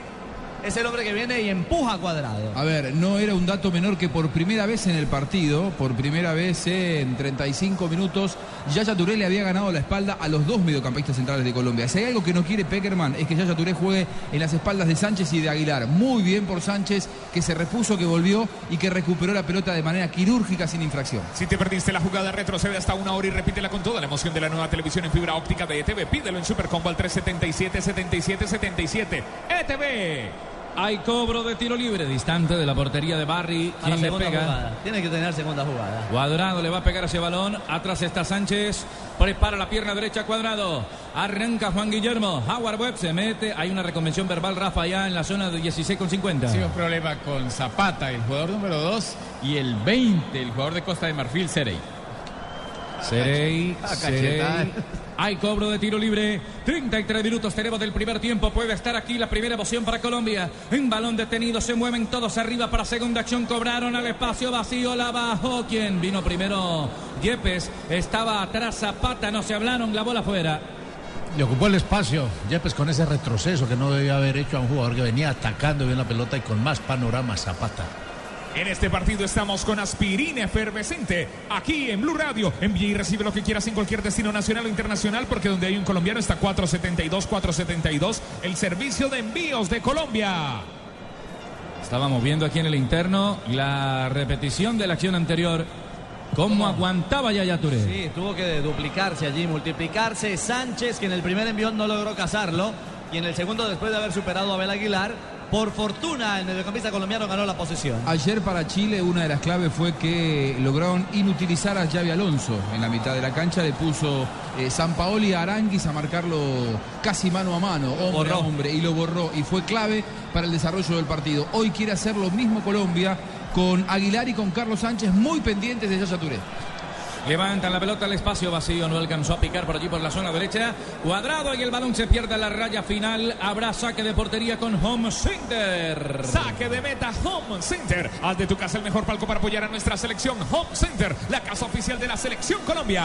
es el hombre que viene y empuja a cuadrado. A ver, no era un dato menor que por primera vez en el partido, por primera vez en 35 minutos, Yaya Touré le había ganado la espalda a los dos mediocampistas centrales de Colombia. Si hay algo que no quiere Peckerman es que Yaya Touré juegue en las espaldas de Sánchez y de Aguilar. Muy bien por Sánchez, que se repuso, que volvió y que recuperó la pelota de manera quirúrgica sin infracción. Si te perdiste la jugada, retrocede hasta una hora y repítela con toda la emoción de la nueva televisión en fibra óptica de ETV. Pídelo en Supercombo al 377-7777. ETV. Hay cobro de tiro libre, distante de la portería de Barry. ¿Quién le pega? jugada. Tiene que tener segunda jugada. Cuadrado le va a pegar ese balón. Atrás está Sánchez. Prepara la pierna derecha Cuadrado. Arranca Juan Guillermo. Howard Webb se mete. Hay una reconvención verbal, Rafa, allá en la zona de 16 con 50. Sí, un problema con Zapata, el jugador número 2, y el 20, el jugador de Costa de Marfil, Serey. Serey, Serey. cachetada. Hay cobro de tiro libre. 33 minutos tenemos del primer tiempo. Puede estar aquí la primera emoción para Colombia. En balón detenido se mueven todos arriba para segunda acción. Cobraron al espacio vacío. La bajó. ¿Quién vino primero? Yepes. Estaba atrás Zapata. No se hablaron. La bola afuera. Le ocupó el espacio. Yepes con ese retroceso que no debía haber hecho a un jugador que venía atacando bien la pelota y con más panorama Zapata. En este partido estamos con aspirina efervescente. Aquí en Blue Radio. Envía y recibe lo que quieras en cualquier destino nacional o internacional. Porque donde hay un colombiano está 472, 472. El servicio de envíos de Colombia. Estábamos viendo aquí en el interno la repetición de la acción anterior. ¿Cómo aguantaba Yaya Touré? Sí, tuvo que duplicarse allí, multiplicarse. Sánchez, que en el primer envión no logró cazarlo. Y en el segundo, después de haber superado a Abel Aguilar, por fortuna el mediocampista colombiano ganó la posesión. Ayer para Chile una de las claves fue que lograron inutilizar a Xavi Alonso en la mitad de la cancha. Le puso eh, San Paoli a Aranguis a marcarlo casi mano a mano, hombre a hombre, y lo borró. Y fue clave para el desarrollo del partido. Hoy quiere hacer lo mismo Colombia con Aguilar y con Carlos Sánchez muy pendientes de Yaya Touré. Levantan la pelota al espacio vacío, no alcanzó a picar por allí por la zona derecha. Cuadrado y el balón se pierde a la raya final. Habrá saque de portería con Home Center. Saque de meta Home Center. Haz de tu casa el mejor palco para apoyar a nuestra selección. Home Center, la casa oficial de la selección Colombia.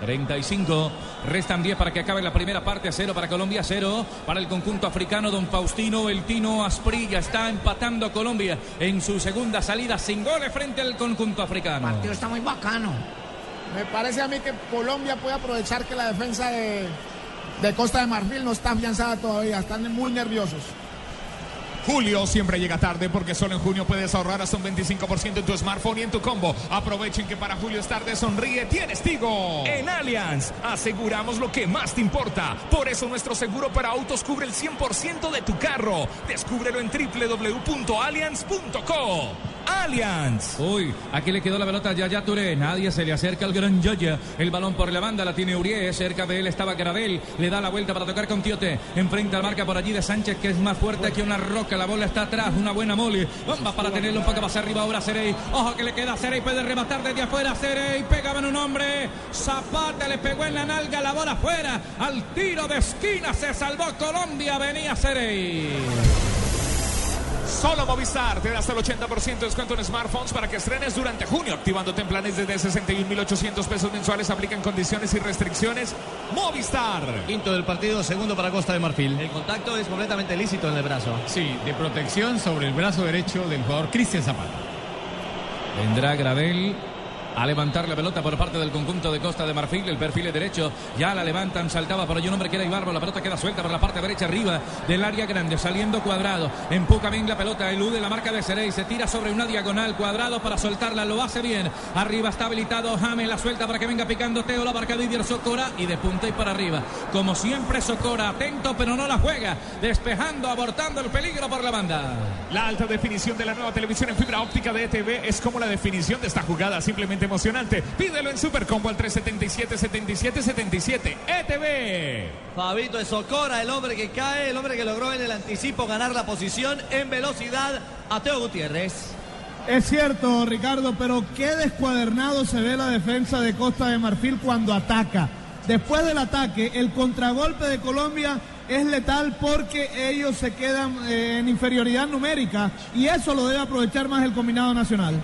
35, restan 10 para que acabe la primera parte, 0 para Colombia, 0 para el conjunto africano. Don Faustino, el Tino Asprilla está empatando Colombia en su segunda salida sin goles frente al conjunto africano. El partido está muy bacano. Me parece a mí que Colombia puede aprovechar que la defensa de, de Costa de Marfil no está afianzada todavía. Están muy nerviosos. Julio siempre llega tarde porque solo en junio puedes ahorrar hasta un 25% en tu smartphone y en tu combo. Aprovechen que para Julio es tarde, sonríe, tienes Tigo. En Allianz aseguramos lo que más te importa. Por eso nuestro seguro para autos cubre el 100% de tu carro. Descúbrelo en www.allianz.co. Allianz. Uy, aquí le quedó la pelota a Yaya Touré. Nadie se le acerca al gran Yaya. El balón por la banda la tiene Urié. Cerca de él estaba Gravel. Le da la vuelta para tocar con Tiote. Enfrenta al marca por allí de Sánchez, que es más fuerte que una roca. La bola está atrás. Una buena mole. Vamos para tenerlo un poco más arriba ahora Cerey. Ojo que le queda a Cerey. Puede rematar desde afuera. Cerey pegaba en un hombre. Zapata le pegó en la nalga. La bola afuera. Al tiro de esquina se salvó Colombia. Venía Cerey. Solo Movistar te da hasta el 80% de descuento en smartphones para que estrenes durante junio, activándote en planes desde 61.800 pesos mensuales. Aplican condiciones y restricciones. Movistar. Quinto del partido, segundo para Costa de Marfil. El contacto es completamente lícito en el brazo. Sí, de protección sobre el brazo derecho del jugador Cristian Zapata. Vendrá Gravel a levantar la pelota por parte del conjunto de Costa de Marfil. El perfil es derecho. Ya la levantan. Saltaba por allí un hombre que era Ibarbo. La pelota queda suelta por la parte derecha arriba del área grande. Saliendo cuadrado. Empuja bien la pelota. Elude la marca de Cerey. Se tira sobre una diagonal. Cuadrado para soltarla. Lo hace bien. Arriba está habilitado James. La suelta para que venga picando Teo. La marca Didier Socora. Y de punta y para arriba. Como siempre Socora. Atento pero no la juega. Despejando, abortando el peligro por la banda. La alta definición de la nueva televisión en fibra óptica de ETV es como la definición de esta jugada, simplemente emocionante. Pídelo en Supercombo al 377-7777. ETV. Fabito es Socora, el hombre que cae, el hombre que logró en el anticipo ganar la posición en velocidad a Teo Gutiérrez. Es cierto, Ricardo, pero qué descuadernado se ve la defensa de Costa de Marfil cuando ataca. Después del ataque, el contragolpe de Colombia es letal porque ellos se quedan eh, en inferioridad numérica y eso lo debe aprovechar más el combinado nacional.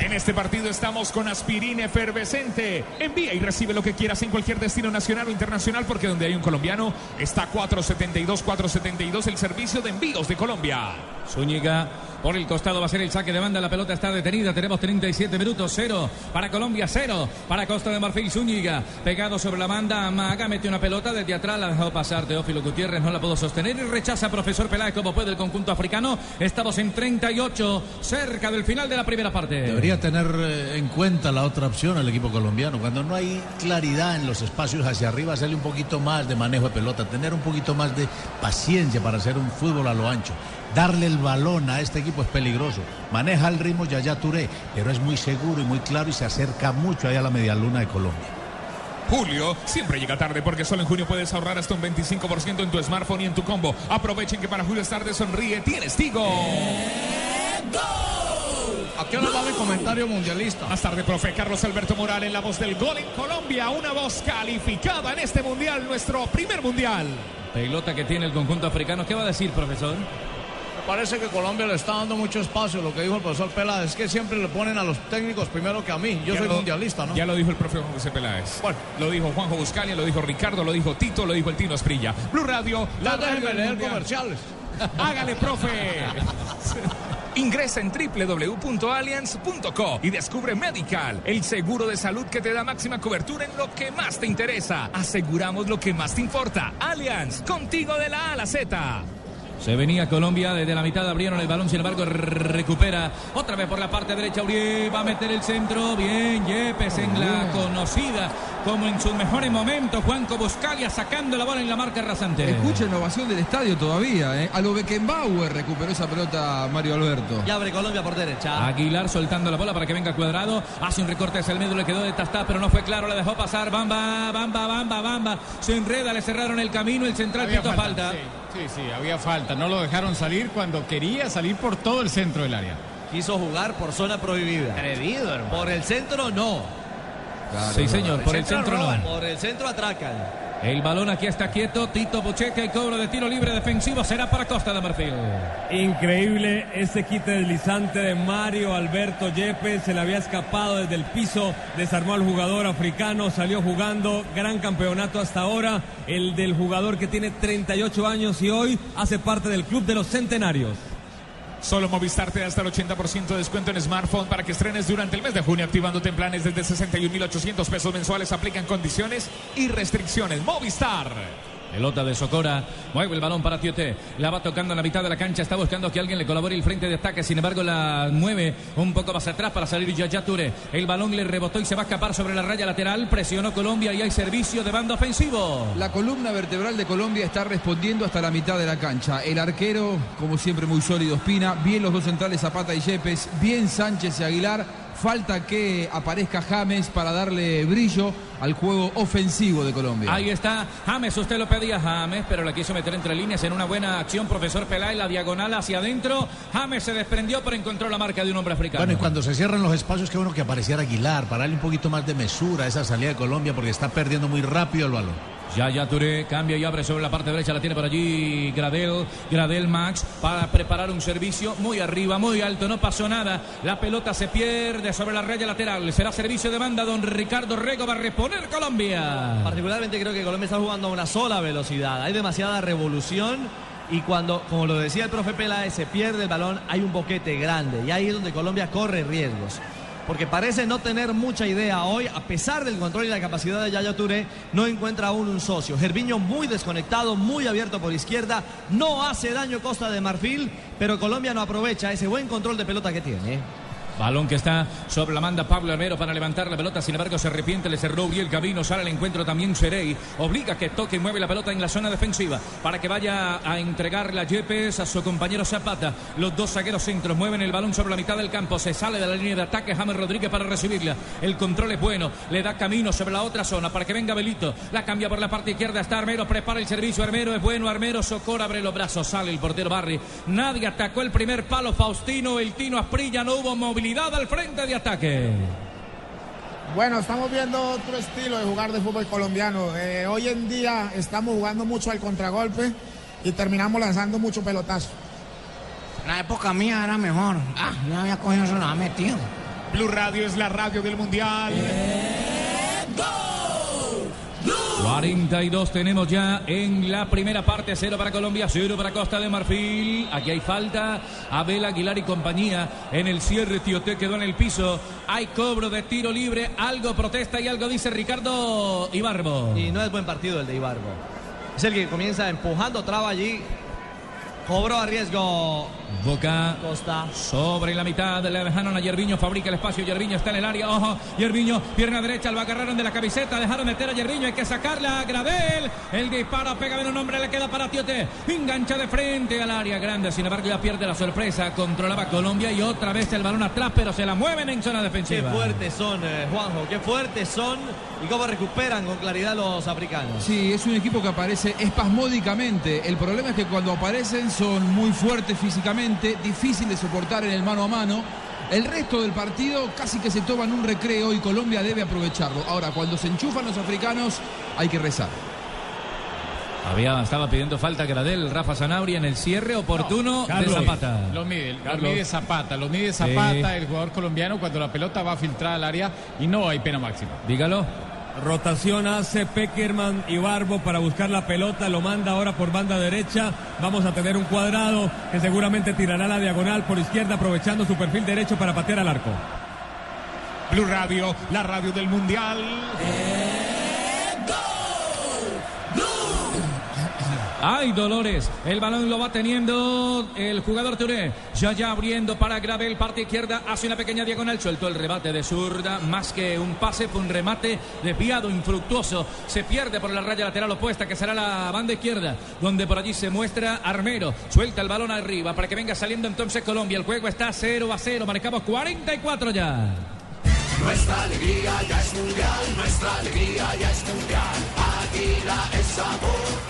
En este partido estamos con aspirina efervescente. Envía y recibe lo que quieras en cualquier destino nacional o internacional porque donde hay un colombiano está 472 472 el servicio de envíos de Colombia. Zúñiga por el costado va a ser el saque de banda. La pelota está detenida. Tenemos 37 minutos. Cero para Colombia, cero para Costa de Marfil. Zúñiga pegado sobre la banda. Amaga mete una pelota desde atrás. La dejó pasar Teófilo Gutiérrez. No la pudo sostener y rechaza profesor Peláez como puede el conjunto africano. Estamos en 38, cerca del final de la primera parte. Debería tener eh, en cuenta la otra opción al equipo colombiano. Cuando no hay claridad en los espacios hacia arriba, hacerle un poquito más de manejo de pelota, tener un poquito más de paciencia para hacer un fútbol a lo ancho. Darle el balón a este equipo es peligroso. Maneja el ritmo Yaya Touré, pero es muy seguro y muy claro y se acerca mucho ahí a la medialuna de Colombia. Julio siempre llega tarde porque solo en junio puedes ahorrar hasta un 25% en tu smartphone y en tu combo. Aprovechen que para Julio es tarde, sonríe, tienes Tigo. qué hora va mi comentario mundialista? Más tarde, profe Carlos Alberto Morales, la voz del gol en Colombia, una voz calificada en este mundial, nuestro primer mundial. Pelota que tiene el conjunto africano. ¿Qué va a decir, profesor? Parece que Colombia le está dando mucho espacio. Lo que dijo el profesor Peláez es que siempre le ponen a los técnicos primero que a mí. Yo Ya soy lo- mundialista, ¿no? Ya lo dijo el profe Juan José Peláez. Bueno, lo dijo Juanjo Buscalia, lo dijo Ricardo, lo dijo Tito, lo dijo el Tino Esprilla. Blue Radio, la radio leer mundial. comerciales. Hágale, profe. Ingresa en www.allianz.co y descubre Medical, el seguro de salud que te da máxima cobertura en lo que más te interesa. Aseguramos lo que más te importa. Allianz, contigo de la A a la Z. Se venía Colombia, desde la mitad abrieron el balón, sin embargo recupera otra vez por la parte derecha Uribe, va a meter el centro, bien, Yepes en la conocida como en sus mejores momentos, Juanco Buscalia sacando la bola en la marca rasante. Escucha innovación del estadio todavía, ¿eh? A lo Beckenbauer recuperó esa pelota Mario Alberto. Y abre Colombia por derecha. Aguilar soltando la bola para que venga cuadrado. Hace un recorte hacia el medio, le quedó de tastar, pero no fue claro, la dejó pasar. Bamba, bamba, bamba, bamba. Se enreda, le cerraron el camino, el central pito falta. Sí, sí, sí, había falta. No lo dejaron salir cuando quería salir por todo el centro del área. Quiso jugar por zona prohibida. Atrevido, hermano. Por el centro no. sí, señor, por el centro no. Por el centro atracan. El balón aquí está quieto. Tito Bucheca y cobro de tiro libre defensivo será para Costa de Marfil. Increíble ese quite deslizante de Mario Alberto Yepes. Se le había escapado desde el piso. Desarmó al jugador africano. Salió jugando. Gran campeonato hasta ahora. El del jugador que tiene 38 años y hoy hace parte del club de los centenarios. Solo Movistar te da hasta el 80% de descuento en smartphone para que estrenes durante el mes de junio activándote en planes desde 61.800 pesos mensuales. Aplican condiciones y restricciones. Movistar. Pelota de Socora, mueve el balón para Tioté, la va tocando en la mitad de la cancha, está buscando que alguien le colabore el frente de ataque, sin embargo la mueve un poco más atrás para salir Yaya Touré. El balón le rebotó y se va a escapar sobre la raya lateral, presionó Colombia y hay servicio de banda ofensivo. La columna vertebral de Colombia está respondiendo hasta la mitad de la cancha. El arquero, como siempre, muy sólido, Espina. Bien los dos centrales, Zapata y Yepes. Bien Sánchez y Aguilar. Falta que aparezca James para darle brillo al juego ofensivo de Colombia. Ahí está James, usted lo pedía James, pero la quiso meter entre líneas en una buena acción, profesor Peláez, la diagonal hacia adentro. James se desprendió, pero encontró la marca de un hombre africano. Bueno, y cuando se cierran los espacios, qué bueno que apareciera Aguilar, para darle un poquito más de mesura a esa salida de Colombia, porque está perdiendo muy rápido el balón. Yaya Touré cambia y abre sobre la parte derecha, la tiene por allí Gradel, Gradel Max para preparar un servicio muy arriba, muy alto, no pasó nada. La pelota se pierde sobre la raya lateral. Será servicio de banda, don Ricardo Rego va a Colombia. Particularmente creo que Colombia está jugando a una sola velocidad. Hay demasiada revolución y cuando, como lo decía el profe Peláez, se pierde el balón, hay un boquete grande. Y ahí es donde Colombia corre riesgos. Porque parece no tener mucha idea hoy, a pesar del control y la capacidad de Yaya Touré, no encuentra aún un socio. Gerviño muy desconectado, muy abierto por izquierda, no hace daño Costa de Marfil, pero Colombia no aprovecha ese buen control de pelota que tiene. Balón que está sobre la manda Pablo Herrero para levantar la pelota. Sin embargo, se arrepiente, le cerró bien el camino. Sale al encuentro también Serey. Obliga que toque y mueve la pelota en la zona defensiva para que vaya a entregarle a Yepes a su compañero Zapata. Los dos zagueros centros mueven el balón sobre la mitad del campo. Se sale de la línea de ataque James Rodríguez para recibirla. El control es bueno. Le da camino sobre la otra zona para que venga Belito. La cambia por la parte izquierda. Está Armero. Prepara el servicio. Armero es bueno. Armero Socor abre los brazos. Sale el portero Barry. Nadie atacó el primer palo. Faustino. El Tino Asprilla. No hubo movilidad al frente de ataque. Bueno, estamos viendo otro estilo de jugar de fútbol colombiano. Eh, hoy en día estamos jugando mucho al contragolpe y terminamos lanzando mucho pelotazo. La época mía era mejor. Ah, yo había cogido eso, lo había metido. Blue Radio es la radio del mundial. 42 tenemos ya en la primera parte, cero para Colombia, cero para Costa de Marfil. Aquí hay falta, Abel Aguilar y compañía en el cierre, Tioté quedó en el piso. Hay cobro de tiro libre, algo protesta y algo dice Ricardo Ibarbo. Y no es buen partido el de Ibarbo. Es el que comienza empujando, traba allí. Cobró a riesgo Boca Costa. sobre la mitad, le dejaron a Yerviño, fabrica el espacio, Yerviño está en el área, ojo, Yerviño, pierna derecha, lo agarraron de la camiseta, dejaron meter a Yerviño, hay que sacarla a Gradel, el disparo pega bien un hombre, le queda para Tiote, engancha de frente al área grande, sin embargo ya pierde la sorpresa, controlaba Colombia y otra vez el balón atrás, pero se la mueven en zona Qué defensiva. fuertes son, eh, Juanjo, qué fuertes son y cómo recuperan con claridad los africanos. Sí, es un equipo que aparece espasmódicamente. El problema es que cuando aparecen son muy fuertes físicamente, difícil de soportar en el mano a mano El resto del partido casi que se toman un recreo y Colombia debe aprovecharlo. Ahora, cuando se enchufan los africanos, hay que rezar. Había, estaba pidiendo falta Gradel, Rafa Sanabria en el cierre oportuno de Carlos, Zapata. Lo mide, lo mide Zapata, lo mide Zapata, Sí. el jugador colombiano, cuando la pelota va filtrada al área y no hay pena máxima. Dígalo. Rotación hace Peckerman y Barbo para buscar la pelota, lo manda ahora por banda derecha. Vamos a tener un cuadrado que seguramente tirará la diagonal por izquierda aprovechando su perfil derecho para patear al arco. Blue Radio, la radio del Mundial. Ay, Dolores. El balón lo va teniendo el jugador Touré. Ya ya abriendo para Gravel, parte izquierda, hace una pequeña diagonal, suelto el rebate de zurda, más que un pase, fue un remate desviado, infructuoso. Se pierde por la raya lateral opuesta, que será la banda izquierda, donde por allí se muestra Armero. Suelta el balón arriba para que venga saliendo entonces Colombia. El juego está 0 a 0, marcamos 44 ya. Nuestra alegría ya es mundial, nuestra alegría ya es mundial. Águila es sabor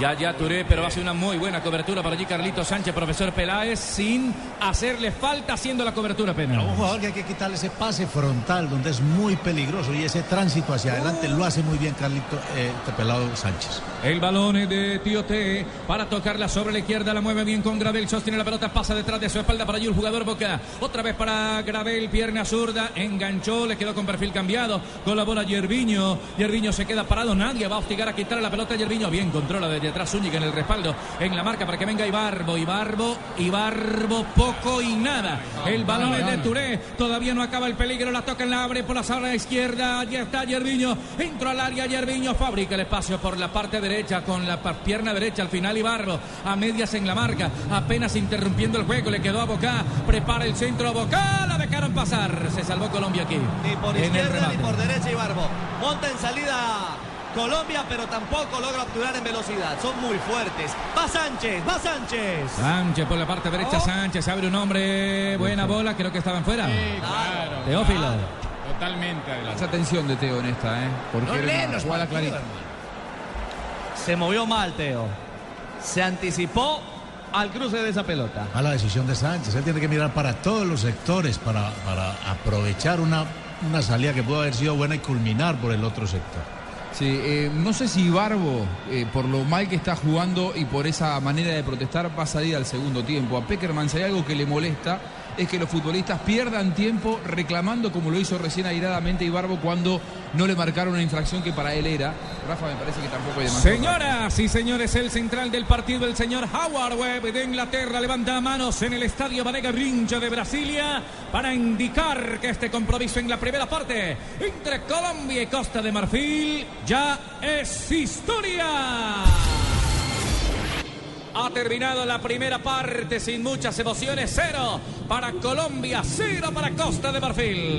Ya, ya Touré, pero hace una muy buena cobertura para allí Carlito Sánchez, profesor Peláez, sin hacerle falta haciendo la cobertura penal. Un jugador que hay que quitarle ese pase frontal, donde es muy peligroso y ese tránsito hacia adelante lo hace muy bien Carlito eh, pelado Sánchez. El balón es de Tiote para tocarla sobre la izquierda, la mueve bien con Gravel, sostiene la pelota, pasa detrás de su espalda para allí el jugador Boca. Otra vez para Gravel, pierna zurda, enganchó, le quedó con perfil cambiado, colabora Yerviño, Yerviño se queda parado, nadie va a hostigar a quitarle la pelota a Yerviño, bien controla desde atrás Zúñiga en el respaldo, en la marca para que venga Ibarbo, Ibarbo, Ibarbo, poco y nada. El balón es de Touré, todavía no acaba el peligro, la toca en la abre por la sala izquierda, allí está Yerviño, entró al área Yerviño, fabrica el espacio por la parte derecha, con la pierna derecha, al final Ibarbo, a medias en la marca, apenas interrumpiendo el juego, le quedó a Bocá, prepara el centro a Bocá, la dejaron pasar, se salvó Colombia aquí. Ni por izquierda ni por derecha Ibarbo. Monta en salida Colombia, pero tampoco logra obturar en velocidad. Son muy fuertes. Va Sánchez, va Sánchez. Sánchez por la parte derecha, Sánchez abre un hombre, buena bola, creo que estaban fuera. Teófilo. Totalmente adelante. Esa atención de Teo en esta, ¿eh? Porque No leen los partidos, clarita. Se movió mal, Teo. Se anticipó al cruce de esa pelota. A la decisión de Sánchez. Él tiene que mirar para todos los sectores para, para aprovechar una, una salida que pudo haber sido buena y culminar por el otro sector. Sí, eh, no sé si Barbo, eh, por lo mal que está jugando y por esa manera de protestar, va a salir al segundo tiempo. A Peckerman, si hay algo que le molesta, es que los futbolistas pierdan tiempo reclamando, como lo hizo recién airadamente Ibarbo, cuando no le marcaron una infracción que para él era. Rafa, me parece que tampoco hay. Señoras y señores, el central del partido, el señor Howard Webb de Inglaterra, levanta manos en el estadio Vanega Rincha de Brasilia para indicar que este compromiso en la primera parte entre Colombia y Costa de Marfil ya es historia. Ha terminado la primera parte sin muchas emociones, cero para Colombia, cero para Costa de Marfil.